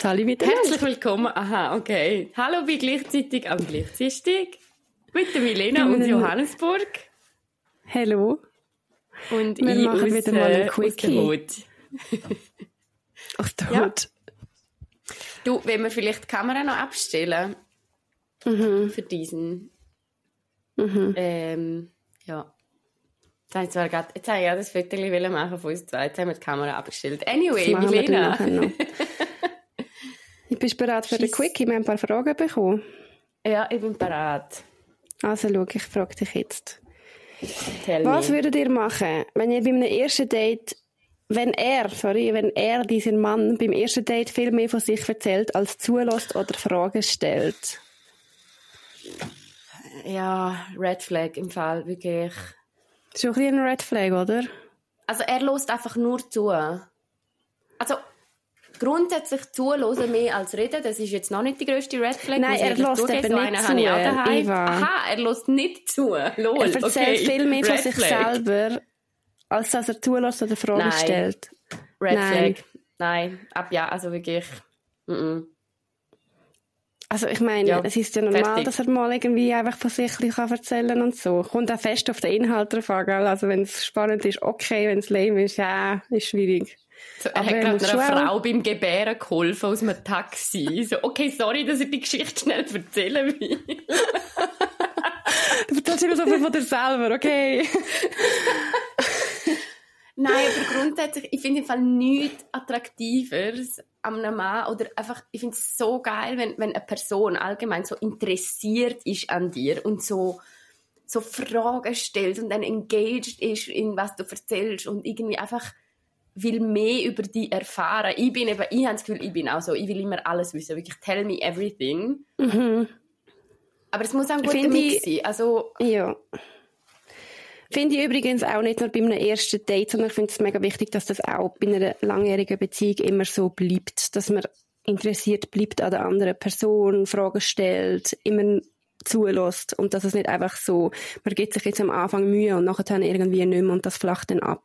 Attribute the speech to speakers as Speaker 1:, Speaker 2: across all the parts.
Speaker 1: Sali wieder.
Speaker 2: Herzlich willkommen. Aha, okay. Hallo bei gleichzeitig am gleichzeitig mit der Milena und Johannesburg.
Speaker 1: Hallo.
Speaker 2: Und
Speaker 1: Wir
Speaker 2: ich
Speaker 1: machen
Speaker 2: aus,
Speaker 1: wieder mal ein
Speaker 2: äh, aus der
Speaker 1: Quickie.
Speaker 2: Hut.
Speaker 1: Der
Speaker 2: Ja.
Speaker 1: Hut.
Speaker 2: Du, wenn wir vielleicht die Kamera noch abstellen
Speaker 1: Mhm.
Speaker 2: für diesen.
Speaker 1: Mhm.
Speaker 2: Ähm, ja. Jetzt habe ich, zwar grad, jetzt habe ich ja das Foto machen von uns zwei. Jetzt haben wir die Kamera abgestellt. Anyway, Milena.
Speaker 1: Ich bin bereit für den
Speaker 2: Schieß.
Speaker 1: Quickie. Wir haben ein paar Fragen bekommen.
Speaker 2: Ja, ich bin bereit.
Speaker 1: Also schau, ich frage dich jetzt.
Speaker 2: Tell
Speaker 1: Was
Speaker 2: me.
Speaker 1: würdet ihr machen, wenn ihr bei einem ersten Date, wenn er, sorry, wenn er, dieser Mann, beim ersten Date viel mehr von sich erzählt, als zulässt oder Fragen stellt?
Speaker 2: Ja, Red Flag im Fall, wirklich.
Speaker 1: Schon ein bisschen ein Red Flag, oder?
Speaker 2: Also er lässt einfach nur zu. Also grundsätzlich zuhören mehr als reden, das ist jetzt noch nicht die grösste Red Flag.
Speaker 1: Nein, er lässt eben
Speaker 2: So
Speaker 1: nicht zu. Eva.
Speaker 2: Aha, er lässt nicht zu. Lol,
Speaker 1: Er erzählt
Speaker 2: okay.
Speaker 1: viel mehr von
Speaker 2: Red
Speaker 1: sich
Speaker 2: Flag.
Speaker 1: selber, als dass er zulässt oder Fragen
Speaker 2: Nein.
Speaker 1: stellt.
Speaker 2: Red
Speaker 1: Nein.
Speaker 2: Flag. Nein, ab ja, also wirklich. Mm -mm.
Speaker 1: Also ich meine,
Speaker 2: Ja,
Speaker 1: es ist ja normal,
Speaker 2: fertig.
Speaker 1: dass er mal irgendwie einfach von sich ein kann erzählen und so. Kommt auch fest auf den Inhalt drauf an, gell? Also wenn es spannend ist, okay, wenn es lame ist, ja, ist schwierig.
Speaker 2: So, er
Speaker 1: Aber
Speaker 2: hat
Speaker 1: er
Speaker 2: gerade einer Frau beim Gebären geholfen aus einem Taxi. So, okay, sorry, dass ich die Geschichte schnell erzählen will.
Speaker 1: Du erzählst immer so viel von dir selber, okay?
Speaker 2: Nein, aber grundsätzlich, ich finde im Fall nichts Attraktiveres an einem Mann oder einfach, ich finde es so geil, wenn, wenn eine Person allgemein so interessiert ist an dir und so, so Fragen stellt und dann engaged ist in was du erzählst und irgendwie einfach will mehr über dich erfahren. Ich bin eben, ich habe das Gefühl, ich bin auch so, ich will immer alles wissen, wirklich tell me everything.
Speaker 1: Mhm.
Speaker 2: Aber es muss auch ein guter Mix
Speaker 1: ich-
Speaker 2: sein. Also,
Speaker 1: Ja. Finde ich übrigens auch nicht nur bei einem ersten Date, sondern ich finde es mega wichtig, dass das auch bei einer langjährigen Beziehung immer so bleibt, dass man interessiert bleibt an der anderen Person, Fragen stellt, immer zulässt und dass es nicht einfach so, man gibt sich jetzt am Anfang Mühe und nachher dann irgendwie nicht mehr und das flacht dann ab.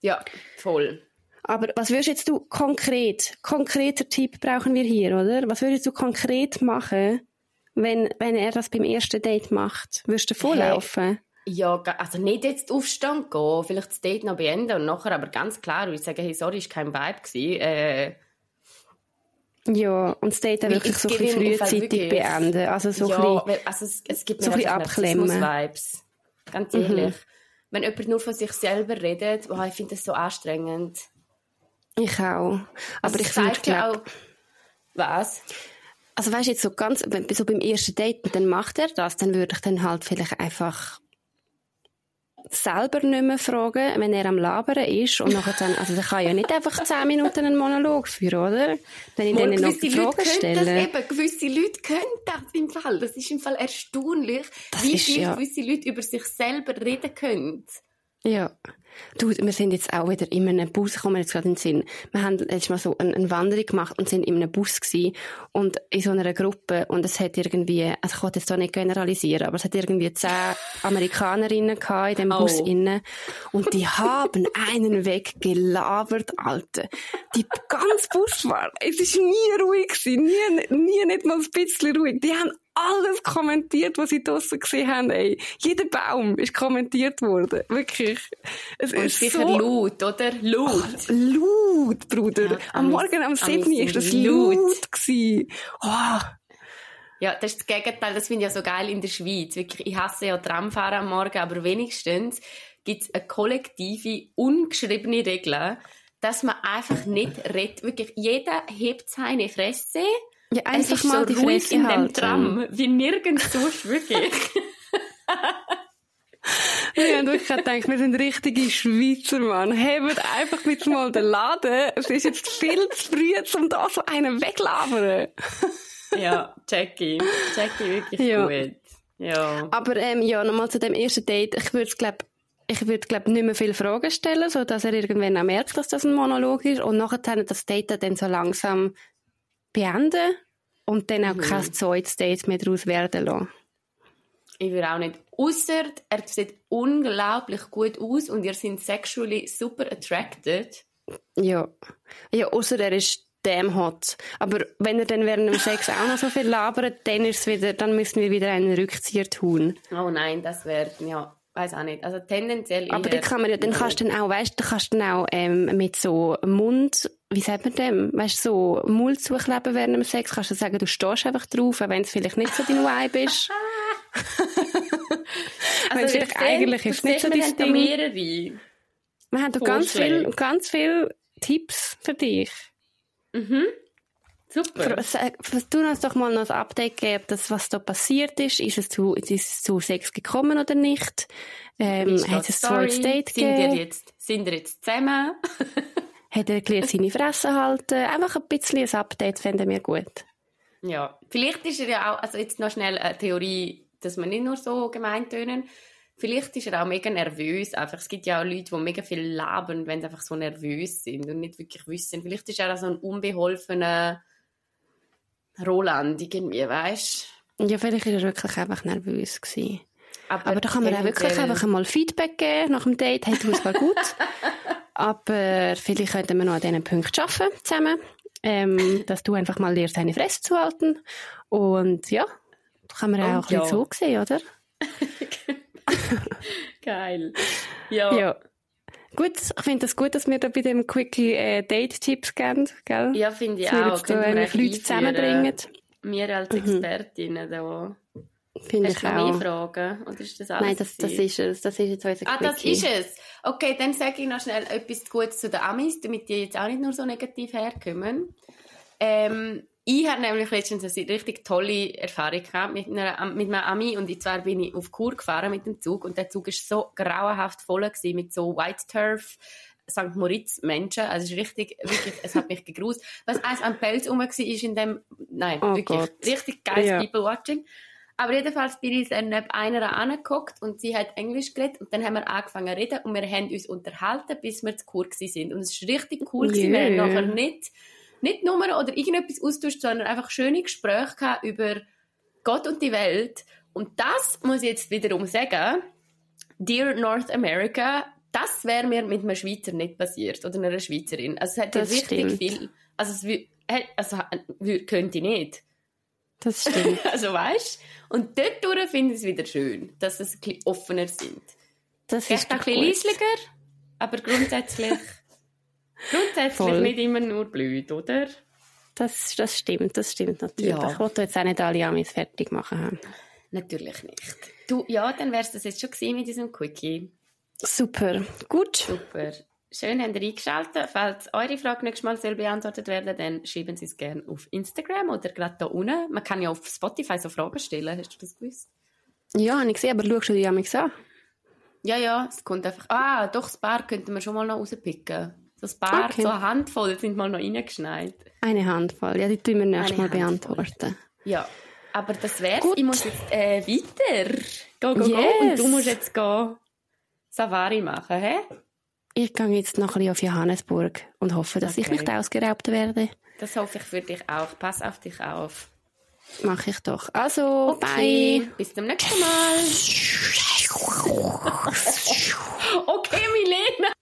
Speaker 2: Ja, voll.
Speaker 1: Aber was würdest jetzt du konkret, konkreter Tipp brauchen wir hier, oder? Was würdest du konkret machen, wenn, wenn er das beim ersten Date macht? Würdest du vorlaufen?
Speaker 2: Ja, ga- also nicht jetzt Aufstand gehen, vielleicht das Date noch beenden und nachher aber ganz klar würde ich sagen, hey, sorry, ist kein Vibe gewesen. Äh,
Speaker 1: Ja, und das Date wirklich
Speaker 2: ich
Speaker 1: so ein bisschen frühzeitig beenden. Also so
Speaker 2: ja,
Speaker 1: ein bisschen,
Speaker 2: also es, es gibt
Speaker 1: so ein bisschen abklemmen. Mhm.
Speaker 2: Narzissmus-Vibes. Ganz ehrlich. Wenn jemand nur von sich selber redet, oh, ich finde das so anstrengend.
Speaker 1: ich auch. Aber
Speaker 2: Also
Speaker 1: ich finde,
Speaker 2: zeigt ja auch... Was?
Speaker 1: also weißt du jetzt so ganz, so beim ersten Date, dann macht er das, dann würde ich dann halt vielleicht einfach selber nicht mehr fragen, wenn er am Labern ist und nachher dann, also der kann ja nicht einfach zehn Minuten einen Monolog führen, oder? Wenn ich dann noch
Speaker 2: Leute
Speaker 1: Fragen
Speaker 2: können das
Speaker 1: stelle.
Speaker 2: eben. Gewisse Leute können das im Fall. Das ist im Fall erstaunlich,
Speaker 1: Das
Speaker 2: wie
Speaker 1: ist
Speaker 2: viel
Speaker 1: ja-
Speaker 2: gewisse Leute über sich selber reden können.
Speaker 1: Ja. Du, wir sind jetzt auch wieder in einem Bus, kommen wir jetzt gerade in den Sinn. Wir haben letztes Mal so eine, eine Wanderung gemacht und sind in einem Bus gewesen und in so einer Gruppe und es hat irgendwie, also ich wollte jetzt da nicht generalisieren, aber es hat irgendwie zehn Amerikanerinnen gehabt in dem
Speaker 2: Oh.
Speaker 1: Bus innen und die haben einen weggelabert, Alter. Die ganze Busfahrt, es ist nie ruhig gewesen, nie, nie nicht mal ein bisschen ruhig. Die haben alles kommentiert, was sie draussen gesehen haben, ey. Jeder Baum ist kommentiert worden. Wirklich. Es
Speaker 2: Und
Speaker 1: ist
Speaker 2: sicher
Speaker 1: so
Speaker 2: laut, oder? Laut.
Speaker 1: laut, Bruder.
Speaker 2: Ja,
Speaker 1: Am Morgen am
Speaker 2: amis
Speaker 1: 7.
Speaker 2: sind
Speaker 1: ist das
Speaker 2: laut.
Speaker 1: laut gewesen. Oh,
Speaker 2: Ja, das ist das Gegenteil. Das finde ich ja so geil in der Schweiz. Wirklich, ich hasse ja Tramfahren am Morgen, aber wenigstens gibt es eine kollektive, ungeschriebene Regel, dass man einfach nicht redet. Wirklich, jeder hebt seine Fresse.
Speaker 1: Ja,
Speaker 2: Es
Speaker 1: einfach
Speaker 2: ist
Speaker 1: mal
Speaker 2: so
Speaker 1: die
Speaker 2: ruhig in dem
Speaker 1: halten.
Speaker 2: Tram, wie nirgends sonst, wirklich.
Speaker 1: Wir haben wirklich gedacht, wir sind richtige Schweizer, Mann. Hebt einfach jetzt mal den Laden. Es ist jetzt viel zu früh, um da so einen weglabern.
Speaker 2: ja, Jackie. Jackie wirklich
Speaker 1: Ja.
Speaker 2: gut. Ja.
Speaker 1: Aber ähm, ja, nochmal zu dem ersten Date. Ich würde glaub, ich würde glaub, nicht mehr viele Fragen stellen, so dass er irgendwann auch merkt, dass das ein Monolog ist und nachher das Date dann so langsam beenden und dann auch
Speaker 2: Mhm.
Speaker 1: kein zweites Date mehr daraus werden lassen.
Speaker 2: Ich würde auch nicht. Ausser, er sieht unglaublich gut aus und ihr seid sexually super attracted.
Speaker 1: Ja. Ja, außer er ist damn hot. Aber wenn er dann während dem Sex auch noch so viel labert, dann ist wieder, dann müssen wir wieder einen Rückzieher tun.
Speaker 2: Oh nein, das wäre, ja, weiß auch nicht. Also tendenziell
Speaker 1: Aber dann kann man dann kannst du dann auch, weißt, du, kannst dann auch ähm, mit so Mund, wie sagt man dem, weißt so Mund zukleben während dem Sex, kannst du sagen, du stehst einfach drauf, wenn es vielleicht nicht so dein Vibe ist.
Speaker 2: also ich eigentlich ist nicht so dein Ding. mehrere.
Speaker 1: Wir haben doch ganz viel, ganz viele Tipps für dich.
Speaker 2: Mhm. Super.
Speaker 1: Du uns doch mal noch ein Update geben, das, was da passiert ist. Ist es zu, ist es zu Sex gekommen oder nicht? Ähm, hat es ein zweites Date
Speaker 2: sind gegeben? Ihr jetzt, sind ihr jetzt zusammen?
Speaker 1: hat er erklärt, seine Fresse halten? Einfach ein bisschen ein Update fänden wir gut.
Speaker 2: Ja, vielleicht ist er ja auch, also jetzt noch schnell eine Theorie, dass wir nicht nur so gemeint tönen. Vielleicht ist er auch mega nervös. Einfach, es gibt ja auch Leute, die mega viel labern, wenn sie einfach so nervös sind und nicht wirklich wissen. Vielleicht ist er auch so ein unbeholfener Roland irgendwie, weißt
Speaker 1: Ja, vielleicht war er wirklich einfach nervös gewesen. Aber, Aber da kann man auch wirklich einfach einmal Feedback geben nach dem Date. Hey, du, es war gut. Aber vielleicht könnten wir noch an diesen Punkten arbeiten zusammen. Ähm, dass du einfach mal lernst, deine Fresse zu halten. Und ja, da kann man auch ja. ein bisschen so sehen, oder?
Speaker 2: Geil. Ja.
Speaker 1: ja. Gut, ich finde es das gut, dass wir da bei dem Quickie äh, Date-Tipps geben, gell?
Speaker 2: Ja, finde ich auch.
Speaker 1: Dass wir jetzt Leute zusammenbringen.
Speaker 2: Wir als mhm. Expertinnen mhm. da.
Speaker 1: Finde ich auch.
Speaker 2: mehr Fragen? Oder ist das alles
Speaker 1: Nein, das, das ist es. Das ist jetzt unser
Speaker 2: Ah, das ist es. Okay, dann sage ich noch schnell etwas Gutes zu den Amis, damit die jetzt auch nicht nur so negativ herkommen. Ähm, ich habe nämlich letztens eine richtig tolle Erfahrung gehabt mit, einer, mit einem Ami und zwar bin ich auf Kur gefahren mit dem Zug und der Zug war so grauenhaft voll gewesen, mit so White Turf St. Moritz Menschen, also es ist richtig, wirklich, es hat mich gegruselt. Was eins am Pelz rum war in dem, nein, oh wirklich, Gott. richtig geiles ja. People-Watching. Aber jedenfalls bin ich dann neben einer angeguckt und sie hat Englisch geredet und dann haben wir angefangen zu reden und wir haben uns unterhalten, bis wir zu Kur sind. Und es war richtig cool, yeah. wir haben nachher nicht nicht nur oder irgendetwas austauscht, sondern einfach schöne Gespräche über Gott und die Welt. Und das muss ich jetzt wiederum sagen, Dear North America, das wäre mir mit einem Schweizer nicht passiert oder einer Schweizerin. Also es hat ja richtig stimmt. viel, also es also, könnte ich nicht.
Speaker 1: Das stimmt.
Speaker 2: also weißt Und dort finde ich es wieder schön, dass es ein bisschen offener sind.
Speaker 1: Das ist
Speaker 2: ein bisschen leislicher, aber grundsätzlich Grundsätzlich Voll. nicht immer nur blöd, oder?
Speaker 1: Das, das stimmt, das stimmt natürlich. Ja. Ich wollte jetzt auch nicht alle Amis fertig machen haben.
Speaker 2: Natürlich nicht. Du, ja, dann wär's das jetzt schon gewesen mit diesem Quickie.
Speaker 1: Super, gut.
Speaker 2: Super. Schön, habt ihr eingeschaltet. Falls eure Frage nächstes Mal soll beantwortet werden, dann schreiben Sie es gerne auf Instagram oder gerade da unten. Man kann ja auf Spotify so Fragen stellen. Hast du das gewusst?
Speaker 1: Ja, habe ich gesehen, aber schaust du die an mich an?
Speaker 2: Ja, ja, es kommt einfach... Ah, doch, das Paar könnten wir schon mal noch rauspicken. Das paar, okay. so eine Handvoll sind mal noch reingeschneit.
Speaker 1: Eine Handvoll, ja, die tun wir nächstes Mal beantworten.
Speaker 2: Ja, aber das wär's. Gut. Ich muss jetzt äh, weiter. Go, go, yes. go. Und du musst jetzt go Safari machen, hä?
Speaker 1: Ich gehe jetzt noch ein bisschen auf Johannesburg und hoffe, dass okay. ich nicht ausgeraubt werde.
Speaker 2: Das hoffe ich für dich auch. Pass auf dich auf.
Speaker 1: Mach ich doch. Also, okay. bye.
Speaker 2: Bis zum nächsten Mal. okay, Milena.